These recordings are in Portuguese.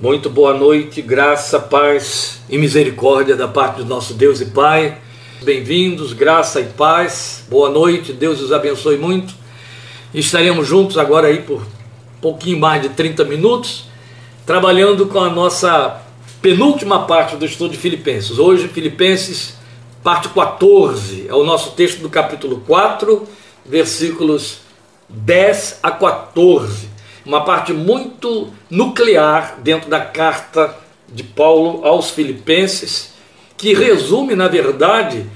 Muito boa noite, graça, paz e misericórdia da parte do nosso Deus e Pai. Bem-vindos, graça e paz. Boa noite, Deus os abençoe muito. Estaremos juntos agora aí por pouquinho mais de 30 minutos, trabalhando com a nossa penúltima parte do estudo de Filipenses. Hoje, Filipenses, parte 14, é o nosso texto do capítulo 4, versículos 10 a 14 uma parte muito nuclear dentro da carta de Paulo aos Filipenses, que resume, na verdade,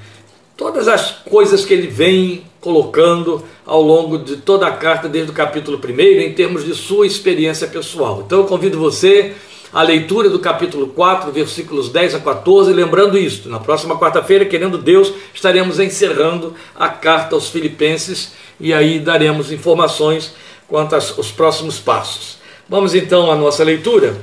todas as coisas que ele vem colocando ao longo de toda a carta, desde o capítulo 1, em termos de sua experiência pessoal. Então eu convido você à leitura do capítulo 4, versículos 10 a 14, lembrando isto. Na próxima quarta-feira, querendo Deus, estaremos encerrando a carta aos Filipenses e aí daremos informações quanto aos próximos passos. Vamos então à nossa leitura.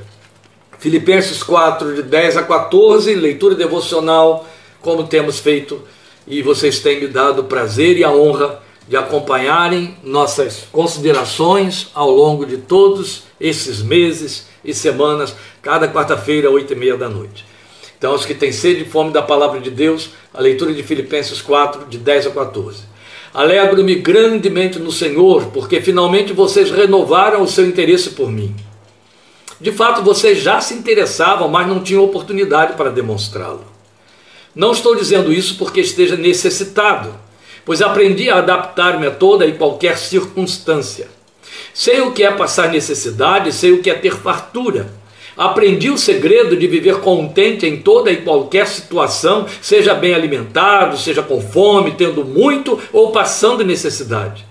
Filipenses 4, de 10 a 14, leitura devocional, como temos feito, e vocês têm me dado o prazer e a honra de acompanharem nossas considerações ao longo de todos esses meses e semanas, cada quarta-feira, oito e meia da noite. Então, os que têm sede e fome da palavra de Deus, a leitura de Filipenses 4, de 10 a 14. Alegro-me grandemente no Senhor, porque finalmente vocês renovaram o seu interesse por mim. De fato, vocês já se interessavam, mas não tinham oportunidade para demonstrá-lo. Não estou dizendo isso porque esteja necessitado, pois aprendi a adaptar-me a toda e qualquer circunstância. Sei o que é passar necessidade, sei o que é ter fartura. Aprendi o segredo de viver contente em toda e qualquer situação, seja bem alimentado, seja com fome, tendo muito ou passando necessidade.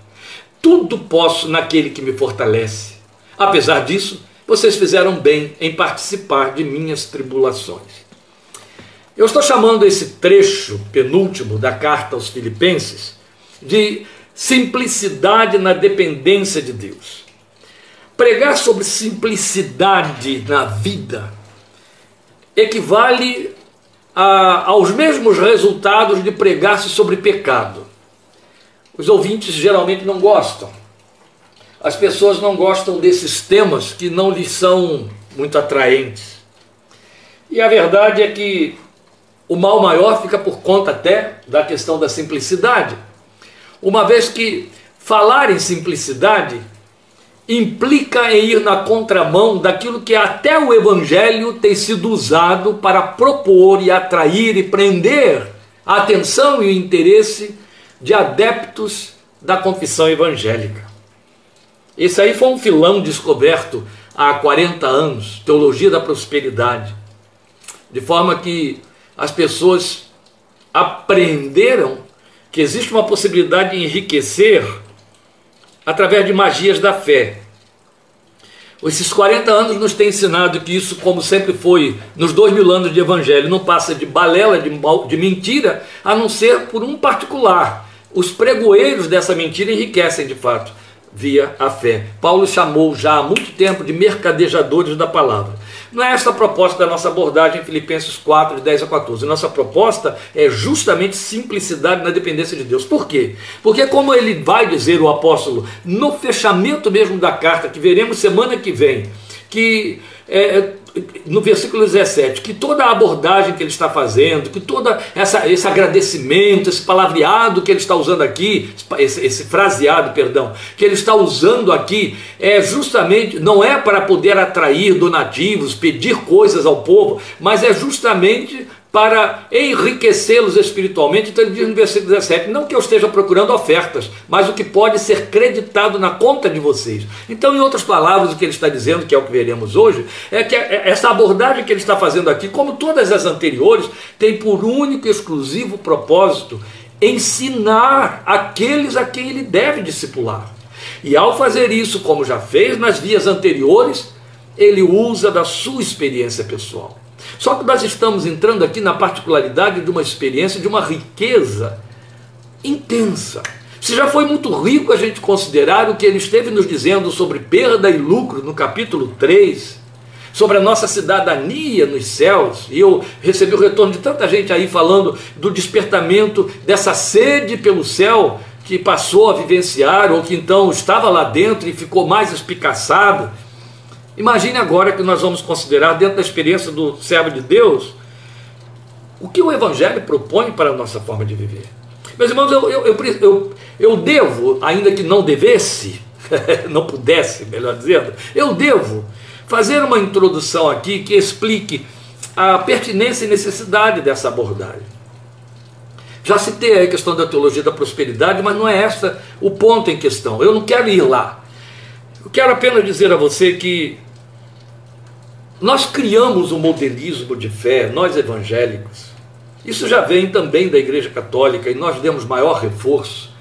Tudo posso naquele que me fortalece. Apesar disso, vocês fizeram bem em participar de minhas tribulações. Eu estou chamando esse trecho penúltimo da carta aos Filipenses de simplicidade na dependência de Deus. Pregar sobre simplicidade na vida equivale a, aos mesmos resultados de pregar-se sobre pecado. Os ouvintes geralmente não gostam. As pessoas não gostam desses temas que não lhes são muito atraentes. E a verdade é que o mal maior fica por conta até da questão da simplicidade. Uma vez que falar em simplicidade implica em ir na contramão daquilo que até o Evangelho tem sido usado para propor e atrair e prender a atenção e o interesse de adeptos da confissão evangélica. Esse aí foi um filão descoberto há 40 anos, teologia da prosperidade, de forma que as pessoas aprenderam que existe uma possibilidade de enriquecer através de magias da fé. Esses 40 anos nos têm ensinado que isso, como sempre foi nos dois mil anos de evangelho, não passa de balela, de, de mentira, a não ser por um particular. Os pregoeiros dessa mentira enriquecem de fato via a fé. Paulo chamou já há muito tempo de mercadejadores da palavra. Não é esta a proposta da nossa abordagem em Filipenses 4, de 10 a 14. Nossa proposta é justamente simplicidade na dependência de Deus. Por quê? Porque, como ele vai dizer, o apóstolo, no fechamento mesmo da carta, que veremos semana que vem, que é, no versículo 17, que toda a abordagem que ele está fazendo, que todo esse agradecimento, esse palavreado que ele está usando aqui, esse, esse fraseado, perdão, que ele está usando aqui, é justamente, não é para poder atrair donativos, pedir coisas ao povo, mas é justamente para enriquecê-los espiritualmente. Então ele diz no versículo 17: não que eu esteja procurando ofertas, mas o que pode ser creditado na conta de vocês. Então, em outras palavras, o que ele está dizendo, que é o que veremos hoje, é que essa abordagem que ele está fazendo aqui, como todas as anteriores, tem por único e exclusivo propósito ensinar aqueles a quem ele deve discipular. E ao fazer isso, como já fez nas vias anteriores, ele usa da sua experiência pessoal. Só que nós estamos entrando aqui na particularidade de uma experiência, de uma riqueza intensa. Se já foi muito rico a gente considerar o que ele esteve nos dizendo sobre perda e lucro no capítulo 3, sobre a nossa cidadania nos céus, e eu recebi o retorno de tanta gente aí falando do despertamento dessa sede pelo céu que passou a vivenciar, ou que então estava lá dentro e ficou mais espicaçado Imagine agora que nós vamos considerar, dentro da experiência do servo de Deus, o que o Evangelho propõe para a nossa forma de viver. Meus irmãos, eu, eu, eu, eu, devo, ainda que não devesse, não pudesse, melhor dizendo, eu devo fazer uma introdução aqui que explique a pertinência e necessidade dessa abordagem. Já citei a questão da teologia da prosperidade, mas não é essa o ponto em questão. Eu não quero ir lá. Eu quero apenas dizer a você que nós criamos um modelismo de fé, nós evangélicos. Isso já vem também da Igreja Católica e nós demos maior reforço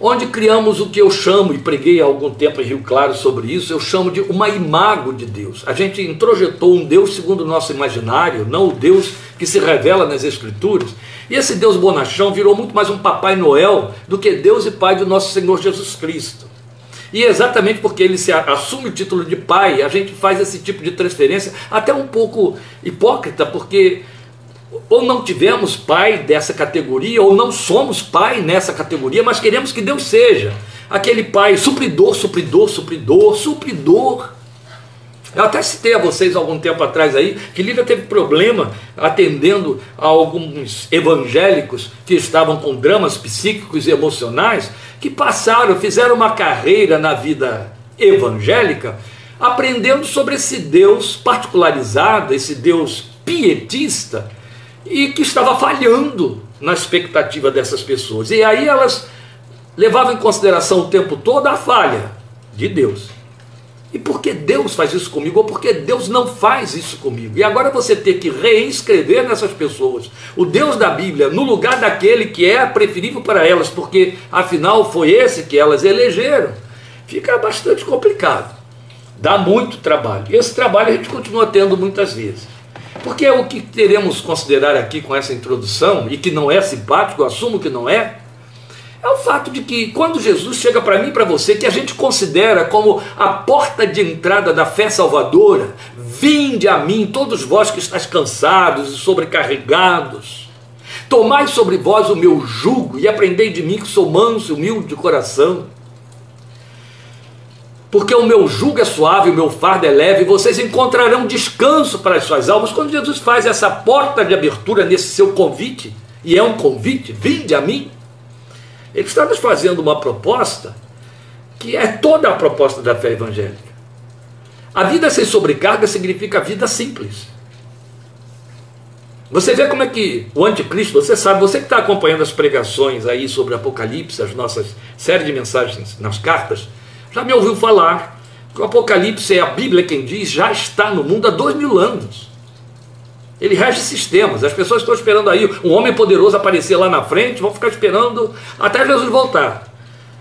onde criamos o que eu chamo, e preguei há algum tempo em Rio Claro sobre isso, eu chamo de uma imago de Deus. A gente introjetou um Deus segundo o nosso imaginário, não o Deus que se revela nas Escrituras. E esse Deus bonachão virou muito mais um Papai Noel do que Deus e Pai do nosso Senhor Jesus Cristo. E é exatamente porque ele se assume o título de pai, a gente faz esse tipo de transferência, até um pouco hipócrita, porque ou não tivemos pai dessa categoria, ou não somos pai nessa categoria, mas queremos que Deus seja aquele pai supridor, supridor, supridor, supridor. Eu até citei a vocês algum tempo atrás aí que Lívia teve problema atendendo a alguns evangélicos que estavam com dramas psíquicos e emocionais, que passaram, fizeram uma carreira na vida evangélica, aprendendo sobre esse Deus particularizado, esse Deus pietista, e que estava falhando na expectativa dessas pessoas. E aí elas levavam em consideração o tempo todo a falha de Deus. E por que Deus faz isso comigo? Ou por que Deus não faz isso comigo? E agora você ter que reinscrever nessas pessoas o Deus da Bíblia no lugar daquele que é preferível para elas, porque afinal foi esse que elas elegeram, fica bastante complicado. Dá muito trabalho. E esse trabalho a gente continua tendo muitas vezes. Porque o que teremos considerar aqui com essa introdução, e que não é simpático, assumo que não é, é o fato de que quando Jesus chega para mim e para você, que a gente considera como a porta de entrada da fé salvadora, vinde a mim, todos vós que estáis cansados e sobrecarregados, tomai sobre vós o meu jugo e aprendei de mim que sou manso e humilde de coração. Porque o meu jugo é suave, o meu fardo é leve, e vocês encontrarão descanso para as suas almas. Quando Jesus faz essa porta de abertura nesse seu convite, e é um convite, vinde a mim, ele está nos fazendo uma proposta que é toda a proposta da fé evangélica. A vida sem sobrecarga significa vida simples. Você vê como é que o anticristo, você sabe, você que está acompanhando as pregações aí sobre Apocalipse, as nossas série de mensagens nas cartas, já me ouviu falar que o Apocalipse é a Bíblia quem diz, já está no mundo há dois mil anos. Ele rege sistemas. As pessoas estão esperando aí um homem poderoso aparecer lá na frente, vão ficar esperando até Jesus voltar.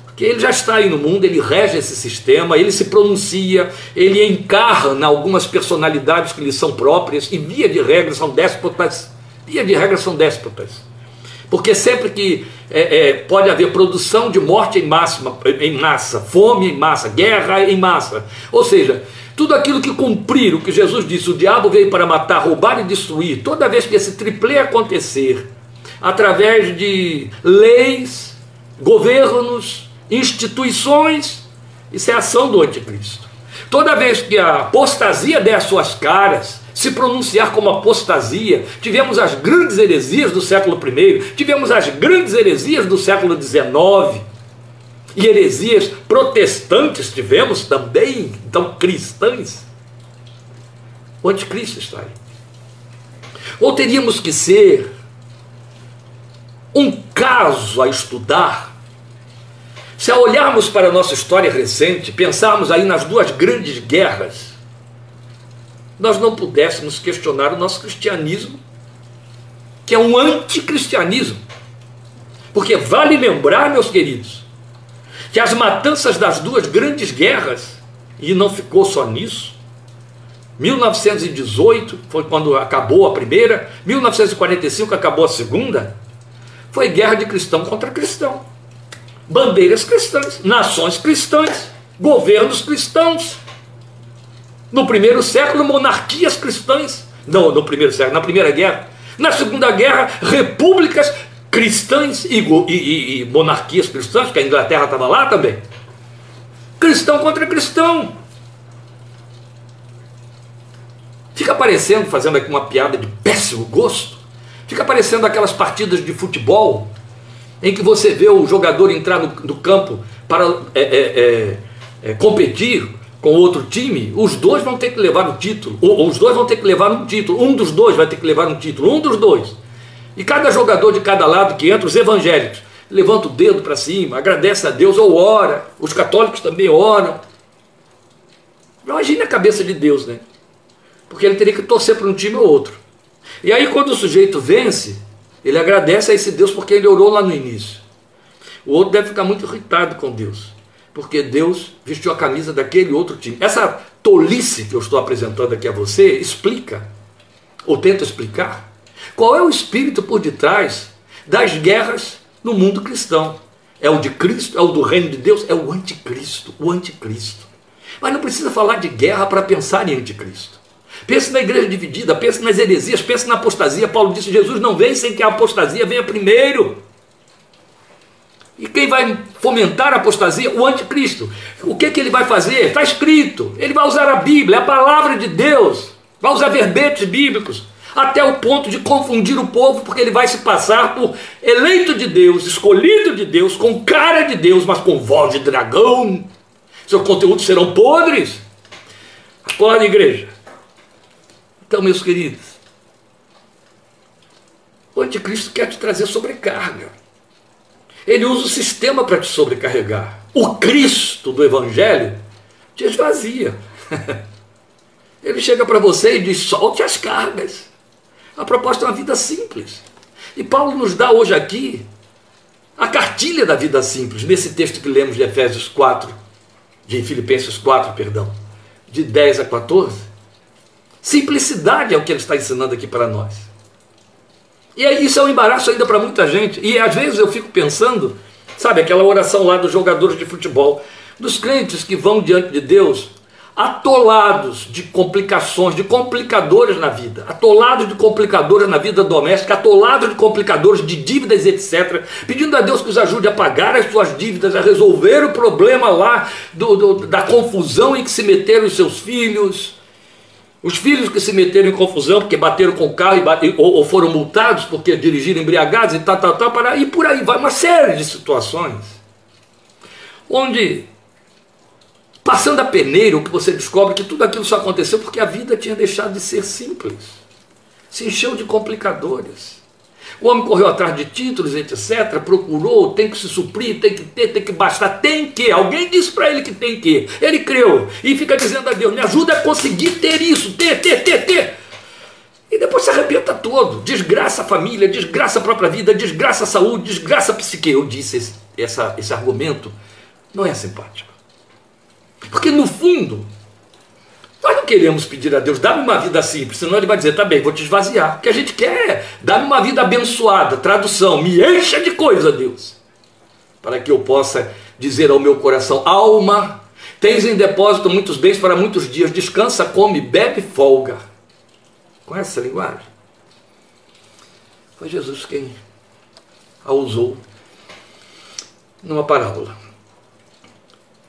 Porque ele já está aí no mundo, ele rege esse sistema, ele se pronuncia, ele encarna algumas personalidades que lhe são próprias, e via de regra são déspotas. Via de regra são déspotas. Porque sempre que é, é, pode haver produção de morte em, máxima, em massa, fome em massa, guerra em massa. Ou seja, tudo aquilo que cumprir o que Jesus disse, o diabo veio para matar, roubar e destruir, toda vez que esse triplê acontecer, através de leis, governos, instituições, isso é ação do anticristo. Toda vez que a apostasia der suas caras, se pronunciar como apostasia. Tivemos as grandes heresias do século I, tivemos as grandes heresias do século XIX. E heresias protestantes tivemos também, então cristãs. O anticristo está aí. Ou teríamos que ser um caso a estudar. Se olharmos para a nossa história recente, pensarmos aí nas duas grandes guerras nós não pudéssemos questionar o nosso cristianismo, que é um anticristianismo. Porque vale lembrar, meus queridos, que as matanças das duas grandes guerras, e não ficou só nisso, 1918 foi quando acabou a primeira, 1945 acabou a segunda, foi guerra de cristão contra cristão. Bandeiras cristãs, nações cristãs, governos cristãos. No primeiro século, monarquias cristãs. Não, no primeiro século, na primeira guerra. Na segunda guerra, repúblicas cristãs e, e, e monarquias cristãs, porque a Inglaterra estava lá também. Cristão contra cristão. Fica aparecendo, fazendo aqui uma piada de péssimo gosto, fica aparecendo aquelas partidas de futebol em que você vê o jogador entrar no, no campo para é, é, é, é competir com outro time, os dois vão ter que levar o título, ou, os dois vão ter que levar um título, um dos dois vai ter que levar um título, um dos dois. E cada jogador de cada lado que entra, os evangélicos, levanta o dedo para cima, agradece a Deus ou ora, os católicos também oram. Imagine a cabeça de Deus, né? Porque ele teria que torcer para um time ou outro. E aí, quando o sujeito vence, ele agradece a esse Deus porque ele orou lá no início. O outro deve ficar muito irritado com Deus, porque Deus vestiu a camisa daquele outro time. Essa tolice que eu estou apresentando aqui a você explica, ou tenta explicar, qual é o espírito por detrás das guerras no mundo cristão. É o de Cristo, é o do reino de Deus, é o anticristo, o anticristo. Mas não precisa falar de guerra para pensar em anticristo. Pense na igreja dividida, pense nas heresias, pense na apostasia. Paulo disse: Jesus não vem sem que a apostasia venha primeiro. E quem vai fomentar a apostasia? O anticristo. O que, que ele vai fazer? Está escrito. Ele vai usar a Bíblia, a palavra de Deus. Vai usar verbetes bíblicos. Até o ponto de confundir o povo, porque ele vai se passar por eleito de Deus, escolhido de Deus, com cara de Deus, mas com voz de dragão. Seus conteúdos serão podres. Acorda, igreja. Então, meus queridos, o anticristo quer te trazer sobrecarga. Ele usa o sistema para te sobrecarregar. O Cristo do Evangelho te esvazia. Ele chega para você e diz: solte as cargas. A proposta é uma vida simples. E Paulo nos dá hoje aqui a cartilha da vida simples, nesse texto que lemos de Efésios 4, de Filipenses 4, perdão, de 10 a 14. Simplicidade é o que ele está ensinando aqui para nós. E isso é um embaraço ainda para muita gente. E às vezes eu fico pensando, sabe, aquela oração lá dos jogadores de futebol, dos crentes que vão diante de Deus atolados de complicações, de complicadores na vida, atolados de complicadores na vida doméstica, atolados de complicadores de dívidas, etc., pedindo a Deus que os ajude a pagar as suas dívidas, a resolver o problema lá do, do, da confusão em que se meteram os seus filhos, os filhos que se meteram em confusão porque bateram com o carro e bate, ou, ou, foram multados porque dirigiram embriagados e tal, tal, tal, para, e por aí vai uma série de situações onde, passando a peneira, o que você descobre que tudo aquilo só aconteceu porque a vida tinha deixado de ser simples, se encheu de complicadores. O homem correu atrás de títulos, etc., procurou, tem que se suprir, tem que ter, tem que bastar, tem que. Alguém disse para ele que tem que. Ele creu e fica dizendo a Deus: me ajuda a conseguir ter isso, ter, ter, ter, ter. E depois se arrebenta todo. Desgraça a família, desgraça a própria vida, desgraça a saúde, desgraça a psique. Eu disse: esse, essa, esse argumento não é simpático. Porque no fundo, nós não queremos pedir a Deus, dá-me uma vida simples, senão Ele vai dizer, tá bem, vou te esvaziar. O que a gente quer é, dá-me uma vida abençoada, tradução, me encha de coisa, Deus, para que eu possa dizer ao meu coração, alma, tens em depósito muitos bens para muitos dias, descansa, come, bebe, folga. Conhece essa linguagem? Foi Jesus quem a usou numa parábola.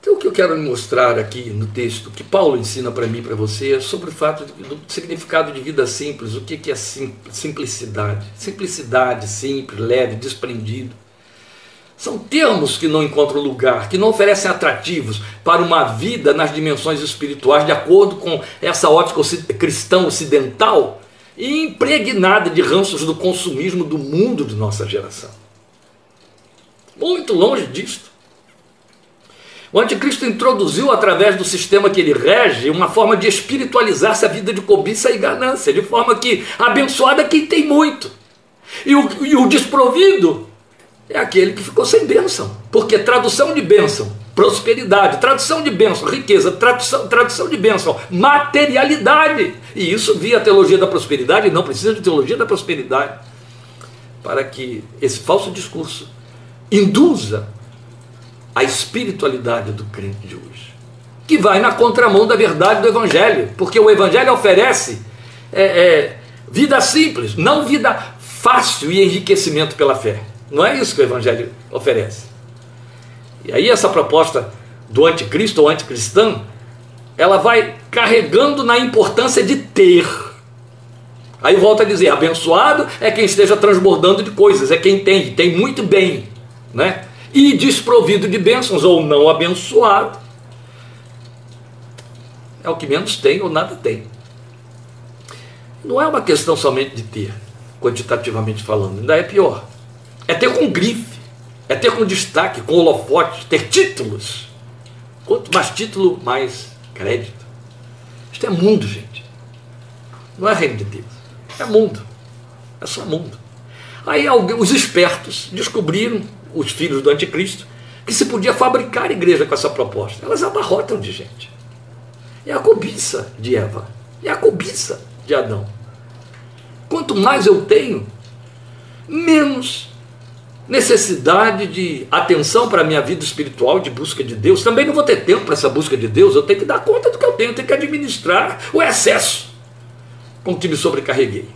Então, o que eu quero mostrar aqui no texto, que Paulo ensina para mim e para você, é sobre o fato do significado de vida simples. O que é simplicidade? Simplicidade, simples, leve, desprendido. São termos que não encontram lugar, que não oferecem atrativos para uma vida nas dimensões espirituais, de acordo com essa ótica cristã ocidental e impregnada de ranços do consumismo do mundo de nossa geração. Muito longe disto. O anticristo introduziu, através do sistema que ele rege, uma forma de espiritualizar essa vida de cobiça e ganância, de forma que abençoada é quem tem muito. E o, e o desprovido é aquele que ficou sem bênção. Porque tradução de bênção, prosperidade, tradução de bênção, riqueza, tradução, tradução de bênção, materialidade. E isso via a teologia da prosperidade, não precisa de teologia da prosperidade, para que esse falso discurso induza a espiritualidade do crente de hoje, que vai na contramão da verdade do Evangelho, porque o Evangelho oferece é, é, vida simples, não vida fácil e enriquecimento pela fé. Não é isso que o Evangelho oferece. E aí essa proposta do anticristo ou anticristão, ela vai carregando na importância de ter. Aí volta a dizer: abençoado é quem esteja transbordando de coisas, é quem tem, tem muito bem, né? E desprovido de bênçãos ou não abençoado é o que menos tem ou nada tem. Não é uma questão somente de ter, quantitativamente falando, ainda é pior. É ter com grife, é ter com destaque, com holofote, ter títulos. Quanto mais título, mais crédito. Isto é mundo, gente. Não é reino de Deus. É mundo. É só mundo. Aí os espertos descobriram, os filhos do anticristo, que se podia fabricar igreja com essa proposta. Elas abarrotam de gente. É a cobiça de Eva. É a cobiça de Adão. Quanto mais eu tenho, menos necessidade de atenção para a minha vida espiritual, de busca de Deus. Também não vou ter tempo para essa busca de Deus, eu tenho que dar conta do que eu tenho, eu tenho que administrar o excesso com que me sobrecarreguei.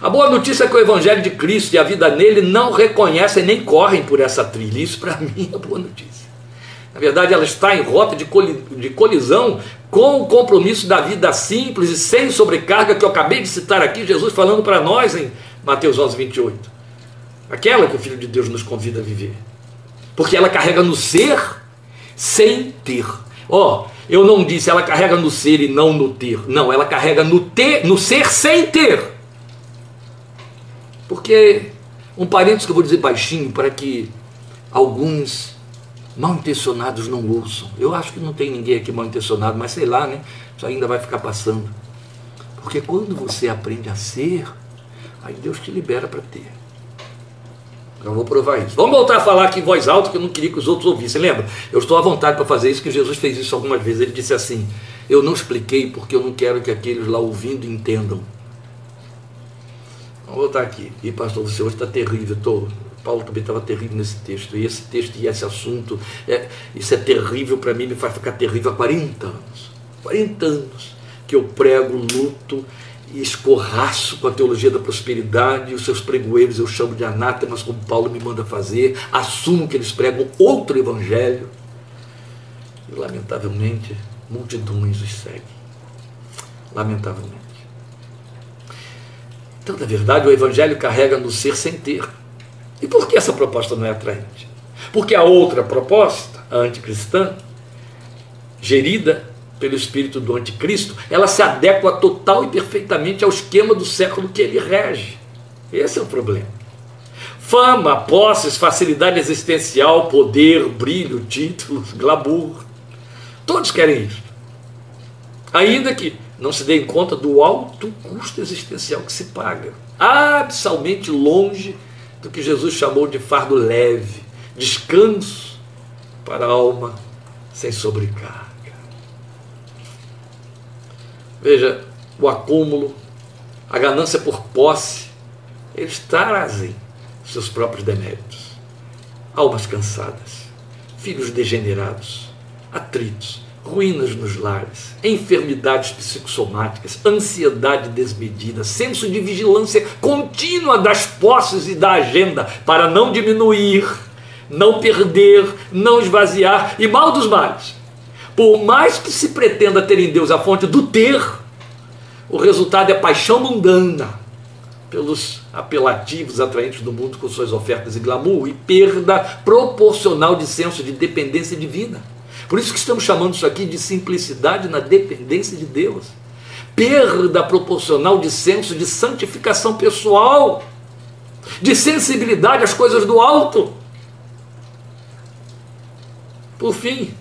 A boa notícia é que o Evangelho de Cristo e a vida nele não reconhecem nem correm por essa trilha. Isso para mim é boa notícia. Na verdade, ela está em rota de, colisão com o compromisso da vida simples e sem sobrecarga que eu acabei de citar aqui, Jesus falando para nós em Mateus 11, 28. Aquela que o Filho de Deus nos convida a viver. Porque ela carrega no ser sem ter. Ó, oh, eu não disse ela carrega no ser e não no ter. Não, ela carrega no ter, no ser sem ter. Porque um parênteses que eu vou dizer baixinho para que alguns mal intencionados não ouçam. Eu acho que não tem ninguém aqui mal intencionado, mas sei lá, né? Isso ainda vai ficar passando. Porque quando você aprende a ser, aí Deus te libera para ter. Eu vou provar isso. Vamos voltar a falar aqui em voz alta, que eu não queria que os outros ouvissem. Lembra? Eu estou à vontade para fazer isso, que Jesus fez isso algumas vezes. Ele disse assim: Eu não expliquei porque eu não quero que aqueles lá ouvindo entendam. Vamos voltar aqui. E pastor, você hoje está terrível. Tô... Paulo também estava terrível nesse texto. E esse texto e esse assunto, é... isso é terrível para mim, me faz ficar terrível há 40 anos. 40 anos que eu prego luto e escorraço com a teologia da prosperidade, os seus pregoeiros eu chamo de anátemas, como Paulo me manda fazer, assumo que eles pregam outro evangelho. E, lamentavelmente, multidões os seguem. Lamentavelmente. Então, na verdade, o evangelho carrega no ser sem ter. E por que essa proposta não é atraente? Porque a outra proposta, a anticristã, gerida pelo espírito do anticristo, ela se adequa total e perfeitamente ao esquema do século que ele rege. Esse é o problema. Fama, posses, facilidade existencial, poder, brilho, títulos, glamour. Todos querem isso. Ainda que não se deem conta do alto custo existencial que se paga. Absolutamente longe do que Jesus chamou de fardo leve, descanso para a alma sem sobrecarga. Veja, o acúmulo, a ganância por posse, eles trazem seus próprios deméritos. Almas cansadas, filhos degenerados, atritos, ruínas nos lares, enfermidades psicossomáticas, ansiedade desmedida, senso de vigilância contínua das posses e da agenda para não diminuir, não perder, não esvaziar e mal dos males por mais que se pretenda ter em Deus a fonte do ter, o resultado é paixão mundana pelos apelativos atraentes do mundo com suas ofertas e glamour e perda proporcional de senso de dependência divina. Por isso que estamos chamando isso aqui de simplicidade na dependência de Deus. Perda proporcional de senso de santificação pessoal, de sensibilidade às coisas do alto. Por fim,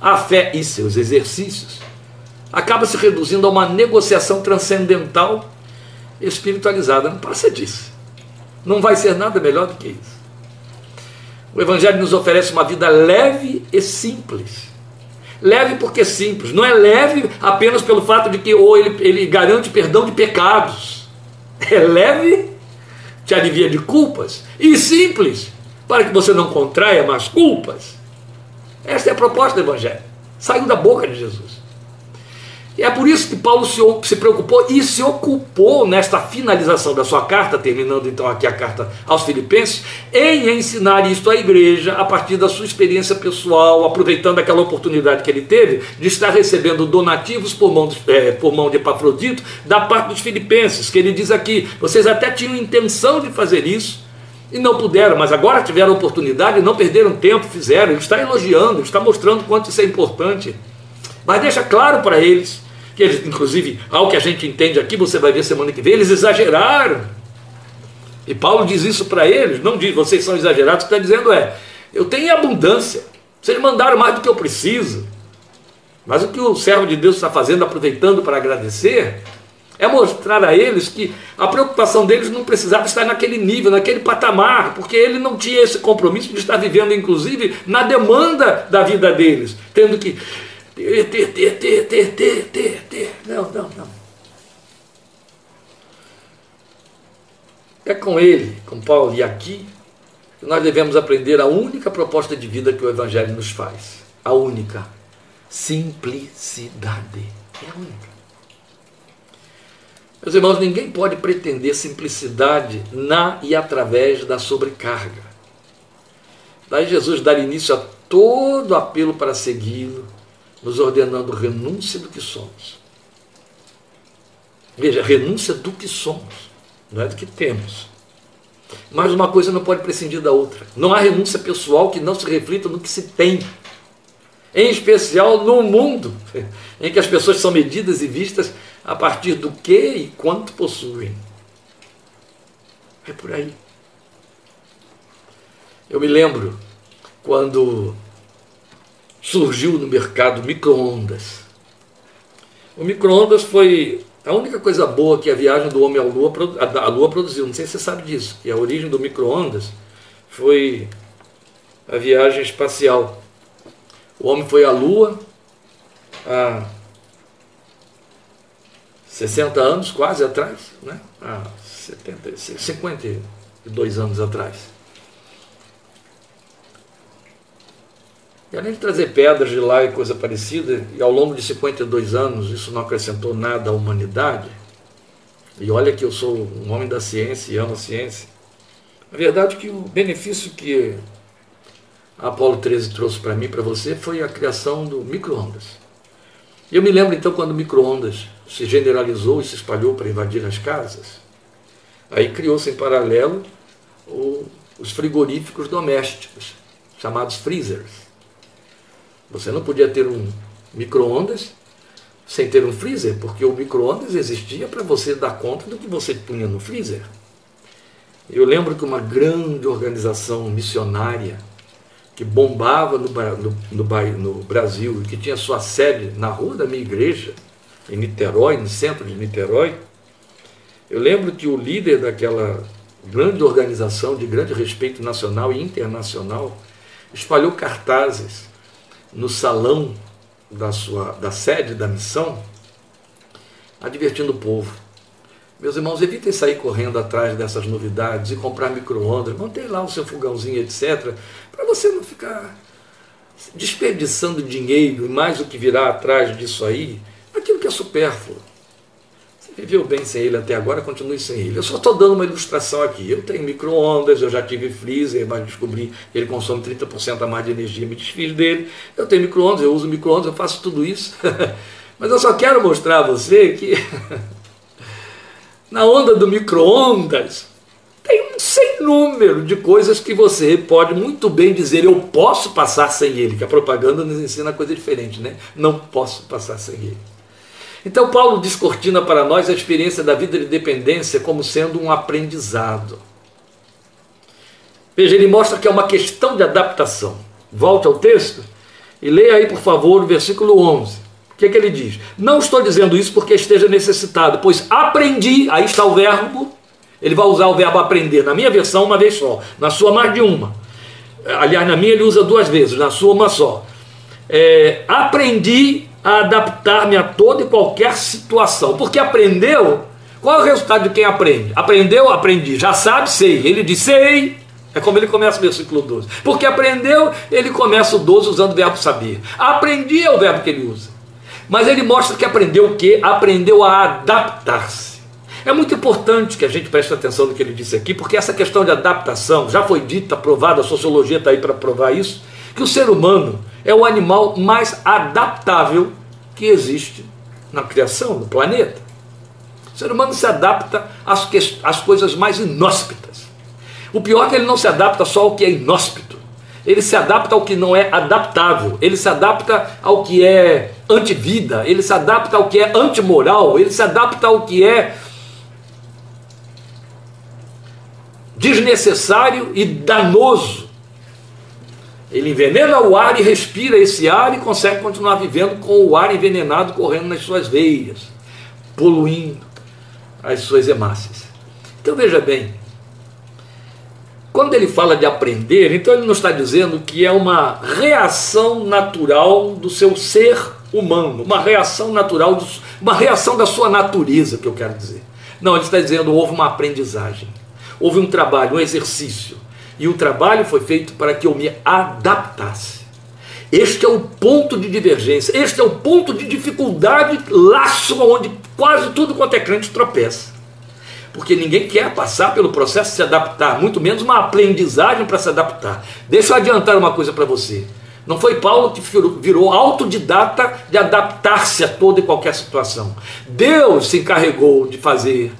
a fé e seus exercícios, acaba se reduzindo a uma negociação transcendental espiritualizada. Não passa disso. Não vai ser nada melhor do que isso. O Evangelho nos oferece uma vida leve e simples. Leve porque é simples. Não é leve apenas pelo fato de que ou ele, ele garante perdão de pecados. É leve, te alivia de culpas. E simples, para que você não contraia mais culpas. Esta é a proposta do Evangelho. Saiu da boca de Jesus. É por isso que Paulo se, se preocupou e se ocupou nesta finalização da sua carta, terminando então aqui a carta aos Filipenses, em ensinar isto à igreja a partir da sua experiência pessoal, aproveitando aquela oportunidade que ele teve de estar recebendo donativos por mão, de, é, por mão de Epafrodito da parte dos Filipenses, que ele diz aqui: vocês até tinham intenção de fazer isso, e não puderam, mas agora tiveram oportunidade, não perderam tempo, fizeram. Ele está elogiando, está mostrando quanto isso é importante. Mas deixa claro para eles que eles, inclusive, ao que a gente entende aqui, você vai ver semana que vem, eles exageraram. E Paulo diz isso para eles, não diz vocês são exagerados, o que está dizendo é, eu tenho abundância, vocês mandaram mais do que eu preciso. Mas o que o servo de Deus está fazendo, aproveitando para agradecer, é mostrar a eles que a preocupação deles não precisava estar naquele nível, naquele patamar, porque ele não tinha esse compromisso de estar vivendo, inclusive, na demanda da vida deles, tendo que Não, não, não. É com ele, com Paulo e aqui, que nós devemos aprender a única proposta de vida que o Evangelho nos faz. A única. Simplicidade. É a única. Meus irmãos, ninguém pode pretender simplicidade na e através da sobrecarga. Daí Jesus dá início a todo apelo para segui-lo, nos ordenando renúncia do que somos. Veja, renúncia do que somos, não é do que temos. Mas uma coisa não pode prescindir da outra. Não há renúncia pessoal que não se reflita no que se tem. Em especial no mundo, em que as pessoas são medidas e vistas a partir do que e quanto possuem. É por aí. Eu me lembro quando surgiu no mercado micro-ondas. O micro-ondas foi a única coisa boa que a viagem do homem à Lua, à Lua produziu. Não sei se você sabe disso. E a origem do micro-ondas foi a viagem espacial. O homem foi à Lua há 60 anos, quase atrás, né? há 70, 52 anos atrás. E além de trazer pedras de lá e coisa parecida, e ao longo de 52 anos isso não acrescentou nada à humanidade, e olha que eu sou um homem da ciência e amo a ciência, a verdade é que o benefício que a Apolo 13 trouxe para mim, para você, foi a criação do micro-ondas. Eu me lembro então quando o micro-ondas se generalizou e se espalhou para invadir as casas, aí criou-se em paralelo o, os frigoríficos domésticos, chamados freezers. Você não podia ter um micro-ondas sem ter um freezer, porque o micro-ondas existia para você dar conta do que você punha no freezer. Eu lembro que uma grande organização missionária que bombava no, no, no, no Brasil e que tinha sua sede na rua da minha igreja, em Niterói, no centro de Niterói, eu lembro que o líder daquela grande organização de grande respeito nacional e internacional espalhou cartazes no salão da, sua, da sede da missão, advertindo o povo. Meus irmãos, evitem sair correndo atrás dessas novidades e comprar micro-ondas, mantém lá o seu fogãozinho, etc., para você não ficar desperdiçando dinheiro e mais o que virá atrás disso aí, aquilo que é supérfluo viveu bem sem ele até agora, continue sem ele. Eu só estou dando uma ilustração aqui. Eu tenho micro-ondas, eu já tive freezer, mas descobri que ele consome 30% a mais de energia, me desfiz dele. Eu tenho micro-ondas, eu uso micro-ondas, eu faço tudo isso. mas eu só quero mostrar a você que na onda do micro-ondas tem um sem número de coisas que você pode muito bem dizer eu posso passar sem ele, que a propaganda nos ensina coisa diferente, né? Não posso passar sem ele. Então, Paulo descortina para nós a experiência da vida de dependência como sendo um aprendizado. Veja, ele mostra que é uma questão de adaptação. Volte ao texto e leia aí, por favor, o versículo 11. O que, é que ele diz? Não estou dizendo isso porque esteja necessitado, pois aprendi, aí está o verbo, ele vai usar o verbo aprender, na minha versão, uma vez só, na sua, mais de uma. Aliás, na minha ele usa duas vezes, na sua, uma só. É, aprendi a adaptar-me a toda e qualquer situação. Porque aprendeu, qual é o resultado de quem aprende? Aprendeu, aprendi. Já sabe, sei. Ele diz, sei. É como ele começa o versículo 12. Porque aprendeu, ele começa o 12 usando o verbo saber. Aprendi é o verbo que ele usa. Mas ele mostra que aprendeu o quê? Aprendeu a adaptar-se. É muito importante que a gente preste atenção no que ele disse aqui, porque essa questão de adaptação já foi dita, provada, a sociologia está aí para provar isso, que o ser humano é o animal mais adaptável que existe na criação, no planeta. O ser humano se adapta às, às coisas mais inóspitas. O pior é que ele não se adapta só ao que é inóspito. Ele se adapta ao que não é adaptável. Ele se adapta ao que é antivida. Ele se adapta ao que é antimoral. Ele se adapta ao que é desnecessário e danoso. Ele envenena o ar e respira esse ar e consegue continuar vivendo com o ar envenenado correndo nas suas veias, poluindo as suas hemácias. Então veja bem, quando ele fala de aprender, então ele não está dizendo que é uma reação natural do seu ser humano, uma reação natural, do, uma reação da sua natureza, que eu quero dizer. Não, ele está dizendo houve uma aprendizagem, houve um trabalho, um exercício, e o trabalho foi feito para que eu me adaptasse. Este é o ponto de divergência, este é o ponto de dificuldade, laço onde quase tudo quanto é crente tropeça. Porque ninguém quer passar pelo processo de se adaptar, muito menos uma aprendizagem para se adaptar. Deixa eu adiantar uma coisa para você. Não foi Paulo que virou autodidata de adaptar-se a toda e qualquer situação. Deus se encarregou de fazer,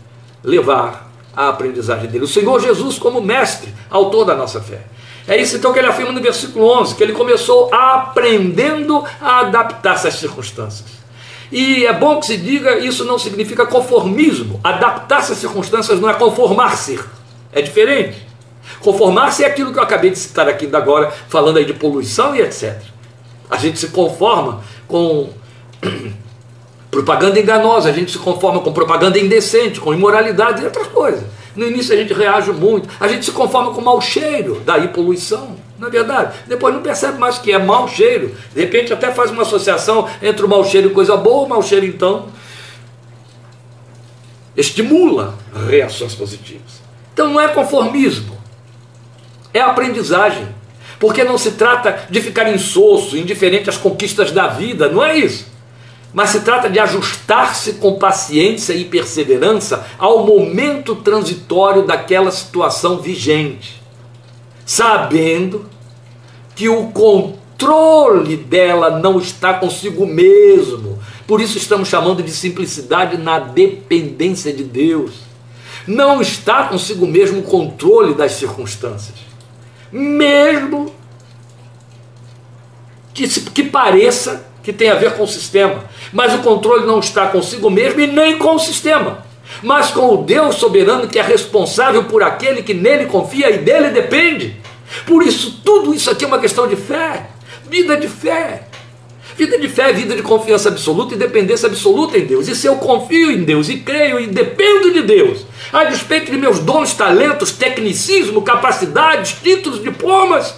levar a aprendizagem dele. O Senhor Jesus, como mestre, autor da nossa fé. É isso então que ele afirma no versículo 11, que ele começou aprendendo a adaptar-se às circunstâncias. E é bom que se diga, isso não significa conformismo. Adaptar-se às circunstâncias não é conformar-se, é diferente. Conformar-se é aquilo que eu acabei de citar aqui agora, falando aí de poluição e etc. A gente se conforma com propaganda enganosa, a gente se conforma com propaganda indecente, com imoralidade e outras coisas. No início a gente reage muito, a gente se conforma com mau cheiro, daí poluição, não é verdade? Depois não percebe mais que é mau cheiro. De repente até faz uma associação entre o mau cheiro e coisa boa, o mau cheiro então estimula reações positivas. Então não é conformismo, é aprendizagem. Porque não se trata de ficar insosso, indiferente às conquistas da vida, não é isso mas se trata de ajustar-se com paciência e perseverança ao momento transitório daquela situação vigente, sabendo que o controle dela não está consigo mesmo. Por isso estamos chamando de simplicidade na dependência de Deus. Não está consigo mesmo o controle das circunstâncias. Mesmo que, que pareça que tem a ver com o sistema, mas o controle não está consigo mesmo e nem com o sistema, mas com o Deus soberano que é responsável por aquele que nele confia e dele depende. Por isso, tudo isso aqui é uma questão de fé, vida de fé. Vida de fé é vida de confiança absoluta e dependência absoluta em Deus. E se eu confio em Deus e creio e dependo de Deus, a despeito de meus dons, talentos, tecnicismo, capacidades, títulos, diplomas,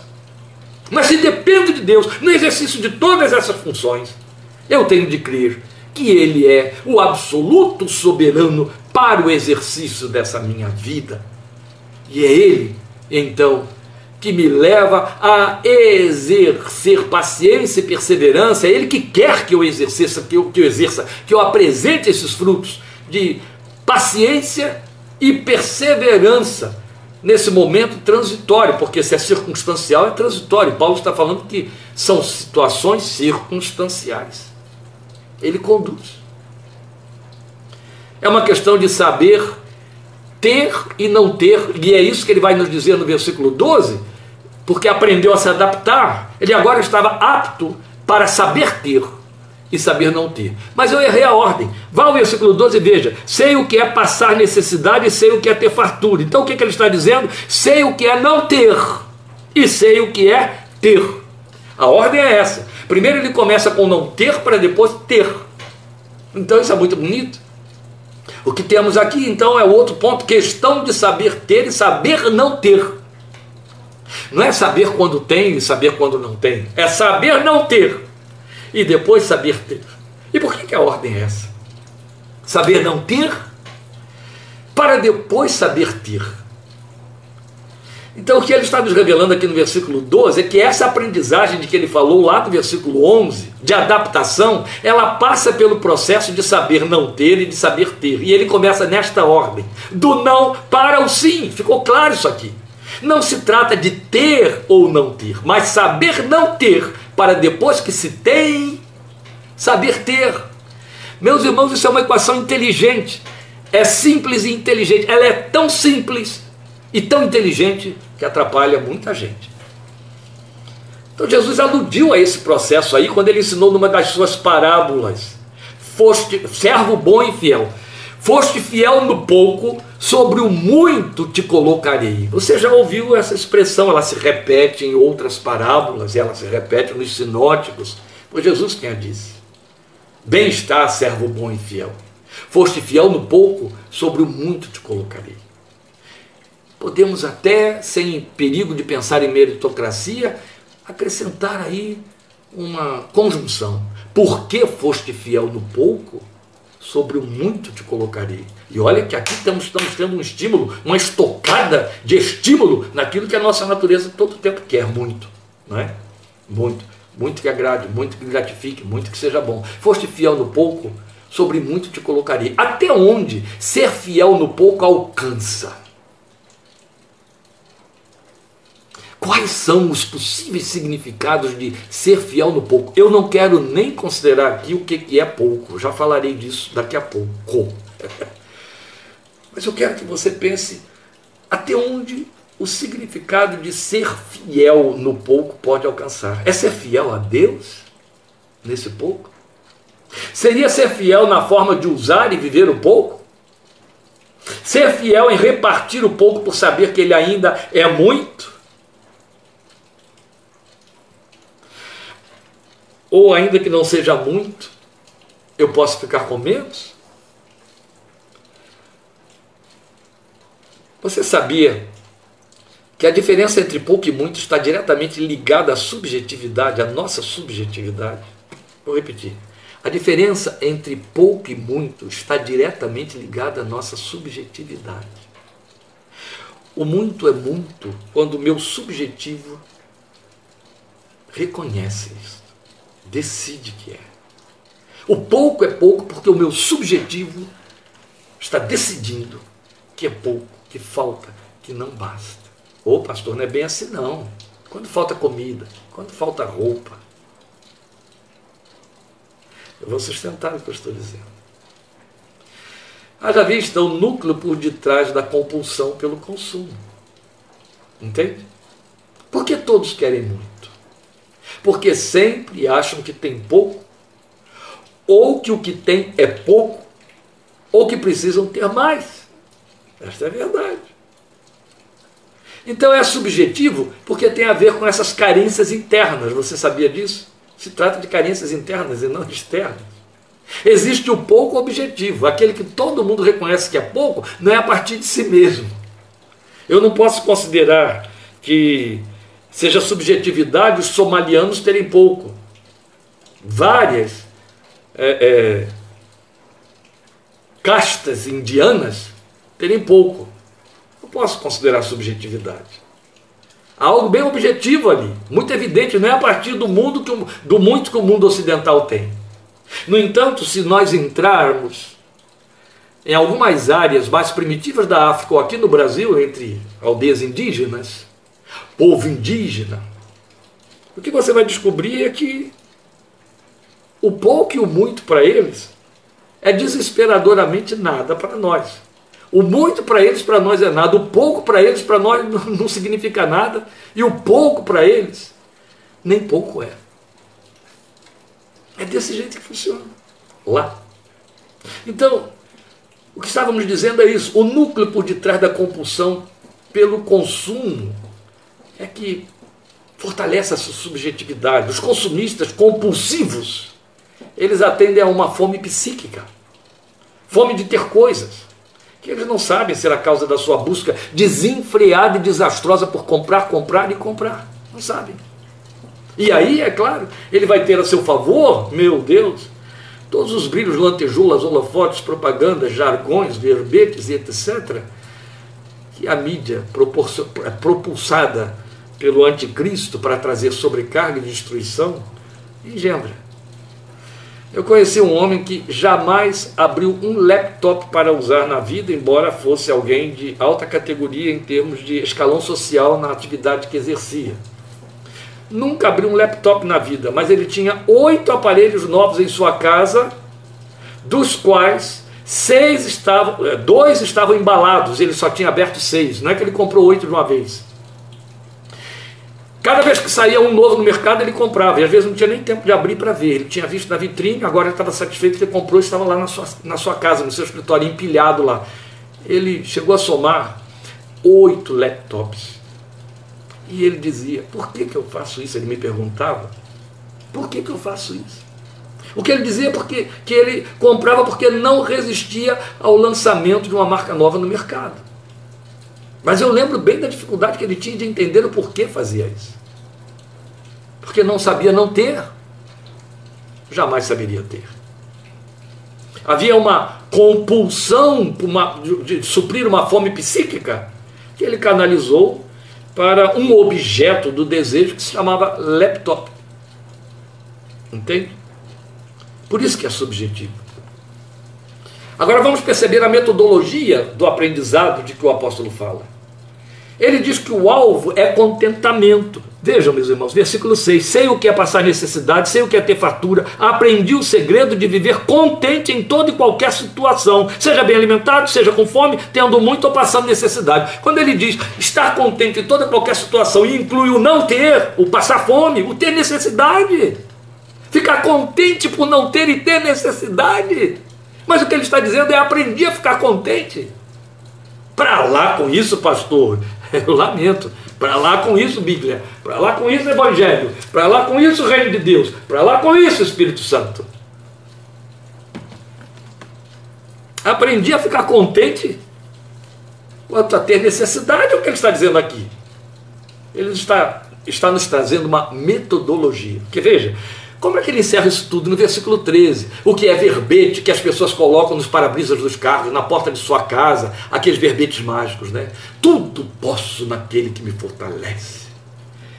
mas se dependo de Deus no exercício de todas essas funções, eu tenho de crer que Ele é o absoluto soberano para o exercício dessa minha vida. E é Ele, então, que me leva a exercer paciência e perseverança. É Ele que quer que eu exerça, que eu, que eu exerça, que eu apresente esses frutos de paciência e perseverança nesse momento transitório, porque se é circunstancial, é transitório. Paulo está falando que são situações circunstanciais. Ele conduz. É uma questão de saber ter e não ter, e é isso que ele vai nos dizer no versículo 12, porque aprendeu a se adaptar, ele agora estava apto para saber ter e saber não ter. Mas eu errei a ordem. Vá ao versículo 12 e veja: sei o que é passar necessidade e sei o que é ter fartura. Então o que, é que ele está dizendo? Sei o que é não ter e sei o que é ter. A ordem é essa. Primeiro ele começa com não ter para depois ter. Então isso é muito bonito. O que temos aqui então é outro ponto: questão de saber ter e saber não ter. Não é saber quando tem e saber quando não tem, é saber não ter e depois saber ter. E por que, que a ordem é essa? Saber não ter, para depois saber ter. Então, o que ele está nos revelando aqui no versículo 12 é que essa aprendizagem de que ele falou lá no versículo 11, de adaptação, ela passa pelo processo de saber não ter e de saber ter. E ele começa nesta ordem: do não para o sim. Ficou claro isso aqui. Não se trata de ter ou não ter, mas saber não ter para depois que se tem, saber ter. Meus irmãos, isso é uma equação inteligente. É simples e inteligente. Ela é tão simples e tão inteligente que atrapalha muita gente. Então Jesus aludiu a esse processo aí quando ele ensinou numa das suas parábolas: Foste servo bom e fiel. Foste fiel no pouco, sobre o muito te colocarei. Você já ouviu essa expressão, ela se repete em outras parábolas, ela se repete nos sinóticos. Foi Jesus quem a disse. Bem está, servo bom e fiel. Foste fiel no pouco, sobre o muito te colocarei. Podemos até, sem perigo de pensar em meritocracia, acrescentar aí uma conjunção. Porque foste fiel no pouco, sobre o muito te colocarei. E olha que aqui estamos, estamos tendo um estímulo, uma estocada de estímulo naquilo que a nossa natureza todo tempo quer muito. Não é? Muito. Muito que agrade, muito que gratifique, muito que seja bom. Foste fiel no pouco, sobre muito te colocarei. Até onde ser fiel no pouco alcança? Quais são os possíveis significados de ser fiel no pouco? Eu não quero nem considerar aqui o que é pouco, já falarei disso daqui a pouco. Mas eu quero que você pense até onde o significado de ser fiel no pouco pode alcançar. É ser fiel a Deus nesse pouco? Seria ser fiel na forma de usar e viver o pouco? Ser fiel em repartir o pouco por saber que ele ainda é muito? Ou ainda que não seja muito, eu posso ficar com menos? Você sabia que a diferença entre pouco e muito está diretamente ligada à subjetividade, à nossa subjetividade? Vou repetir. A diferença entre pouco e muito está diretamente ligada à nossa subjetividade. O muito é muito quando o meu subjetivo reconhece isso decide que é. O pouco é pouco porque o meu subjetivo está decidindo que é pouco, que falta, que não basta. Ô pastor, não é bem assim não. Quando falta comida, quando falta roupa. Eu vou sustentar o que eu estou dizendo. Haja vista o núcleo por detrás da compulsão pelo consumo. Entende? Porque todos querem muito porque sempre acham que tem pouco, ou que o que tem é pouco, ou que precisam ter mais. Esta é a verdade. Então é subjetivo porque tem a ver com essas carências internas. Você sabia disso? Se trata de carências internas e não externas. Existe o pouco objetivo, aquele que todo mundo reconhece que é pouco, não é a partir de si mesmo. Eu não posso considerar que seja subjetividade, os somalianos terem pouco. Várias é, é, castas indianas terem pouco. Eu posso considerar subjetividade. Há algo bem objetivo ali, muito evidente, não é a partir do mundo que do muito que o mundo ocidental tem. No entanto, se nós entrarmos em algumas áreas mais primitivas da África ou aqui no Brasil, entre aldeias indígenas, povo indígena, o que você vai descobrir é que o pouco e o muito para eles é desesperadoramente nada para nós. O muito para eles, para nós é nada. O pouco para eles, para nós não significa nada. E o pouco para eles, nem pouco é. É desse jeito que funciona. Lá. Então, o que estávamos dizendo é isso. O núcleo por detrás da compulsão pelo consumo é que fortalece a sua subjetividade. Os consumistas compulsivos, eles atendem a uma fome psíquica, fome de ter coisas, que eles não sabem ser a causa da sua busca desenfreada e desastrosa por comprar, comprar e comprar. Não sabem. E aí, é claro, ele vai ter a seu favor, meu Deus, todos os brilhos, lantejoulas, holofotes, propagandas, jargões, verbetes e etc que a mídia é propulsada pelo anticristo para trazer sobrecarga e destruição engendra. Eu conheci um homem que jamais abriu um laptop para usar na vida, embora fosse alguém de alta categoria em termos de escalão social na atividade que exercia. Nunca abriu um laptop na vida, mas ele tinha oito aparelhos novos em sua casa, dos quais seis estavam, eh, dois estavam embalados, ele só tinha aberto seis. Não é que ele comprou oito de uma vez. Cada vez que saía um novo no mercado, ele comprava. E às vezes não tinha nem tempo de abrir para ver. Ele tinha visto na vitrine, agora estava satisfeito ele comprou e estava lá na sua, na sua casa, no seu escritório, empilhado lá. Ele chegou a somar oito laptops. E ele dizia: Por que, que eu faço isso? Ele me perguntava: Por que, que eu faço isso? O que ele dizia é porque, que ele comprava porque não resistia ao lançamento de uma marca nova no mercado. Mas eu lembro bem da dificuldade que ele tinha de entender o porquê fazia isso. Porque não sabia não ter, jamais saberia ter. Havia uma compulsão uma, de, de suprir uma fome psíquica que ele canalizou para um objeto do desejo que se chamava laptop. Entende? Por isso que é subjetivo. Agora vamos perceber a metodologia do aprendizado de que o apóstolo fala. Ele diz que o alvo é contentamento. Vejam, meus irmãos, versículo 6: Sei o que é passar necessidade, sei o que é ter fartura, aprendi o segredo de viver contente em toda e qualquer situação, seja bem alimentado, seja com fome, tendo muito ou passando necessidade. Quando ele diz estar contente em toda e qualquer situação, e inclui o não ter, o passar fome, o ter necessidade, ficar contente por não ter e ter necessidade. Mas o que ele está dizendo é aprendi a ficar contente. Para lá com isso, pastor. Eu lamento. Para lá com isso, Bíblia. Para lá com isso, Evangelho. Para lá com isso, Reino de Deus. Para lá com isso, Espírito Santo. Aprendi a ficar contente quanto a ter necessidade. O que ele está dizendo aqui. Ele está, está nos trazendo uma metodologia. Porque veja, como é que ele encerra isso tudo? No versículo 13. O que é verbete que as pessoas colocam nos para-brisas dos carros, na porta de sua casa, aqueles verbetes mágicos, né? Tudo posso naquele que me fortalece.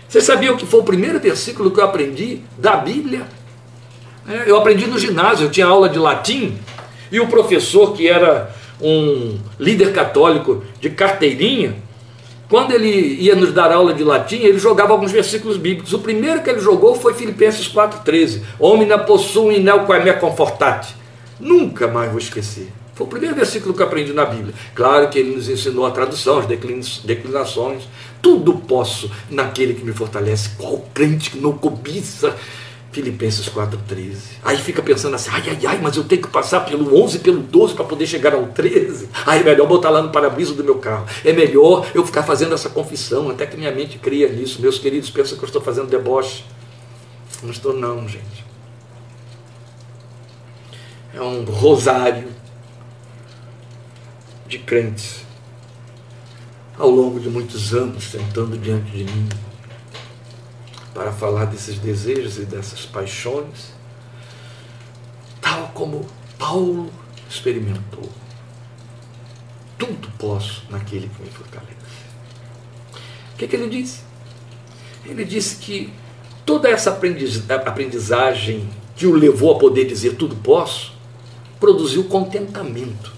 Você sabia o que foi o primeiro versículo que eu aprendi da Bíblia? É, eu aprendi no ginásio, eu tinha aula de latim, e o professor, que era um líder católico de carteirinha, quando ele ia nos dar aula de latim, ele jogava alguns versículos bíblicos. O primeiro que ele jogou foi Filipenses 4,13. Homina possui nel quae me confortate. Nunca mais vou esquecer. Foi o primeiro versículo que eu aprendi na Bíblia. Claro que ele nos ensinou a tradução, as declinações. Tudo posso naquele que me fortalece. Qual crente que não cobiça Filipenses 4,13. Aí fica pensando assim, ai, ai, ai, mas eu tenho que passar pelo 11, pelo 12 para poder chegar ao 13. Aí é melhor botar lá no para-brisa do meu carro. É melhor eu ficar fazendo essa confissão, até que minha mente cria nisso. Meus queridos pensam que eu estou fazendo deboche. Não estou não, gente. É um rosário de crentes ao longo de muitos anos sentando diante de mim para falar desses desejos e dessas paixões, tal como Paulo experimentou. Tudo posso naquele que me fortalece. O que, é que ele disse? Ele disse que toda essa aprendizagem que o levou a poder dizer tudo posso, produziu contentamento.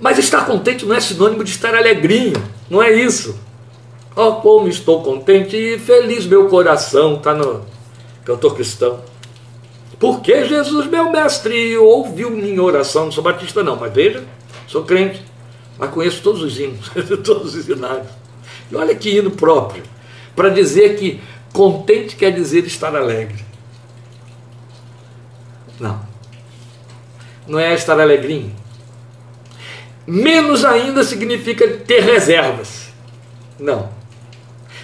Mas estar contente não é sinônimo de estar alegrinho, não é isso. Oh, como estou contente e feliz meu coração, está no cantor cristão. Porque Jesus, meu mestre, ouviu minha oração. Não sou batista, não, mas veja, sou crente, mas conheço todos os hinos, todos os hinários. E olha que hino próprio, para dizer que contente quer dizer estar alegre. Não, não é estar alegrinho. Menos ainda significa ter reservas. Não.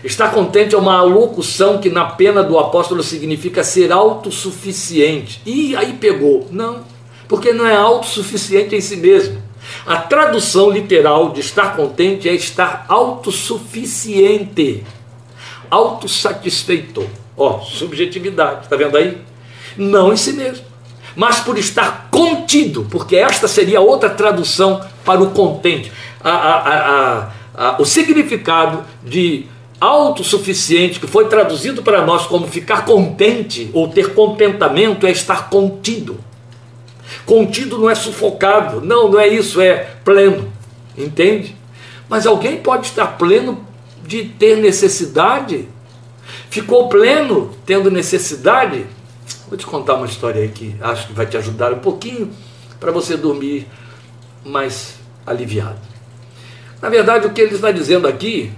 Estar contente é uma alocução que na pena do apóstolo significa ser autossuficiente. E aí pegou. Não, porque não é autossuficiente em si mesmo. A tradução literal de estar contente é estar autossuficiente, autossatisfeito. Ó, subjetividade, tá vendo aí? Não em si mesmo, mas por estar contido, porque esta seria outra tradução para o contente. a, a, a, o significado de autossuficiente, que foi traduzido para nós como ficar contente ou ter contentamento, é estar contido. Contido não é sufocado, não, não é isso, é pleno, entende? Mas alguém pode estar pleno de ter necessidade? Ficou pleno tendo necessidade? Vou te contar uma história aí que acho que vai te ajudar um pouquinho para você dormir mais aliviado. Na verdade, o que ele está dizendo aqui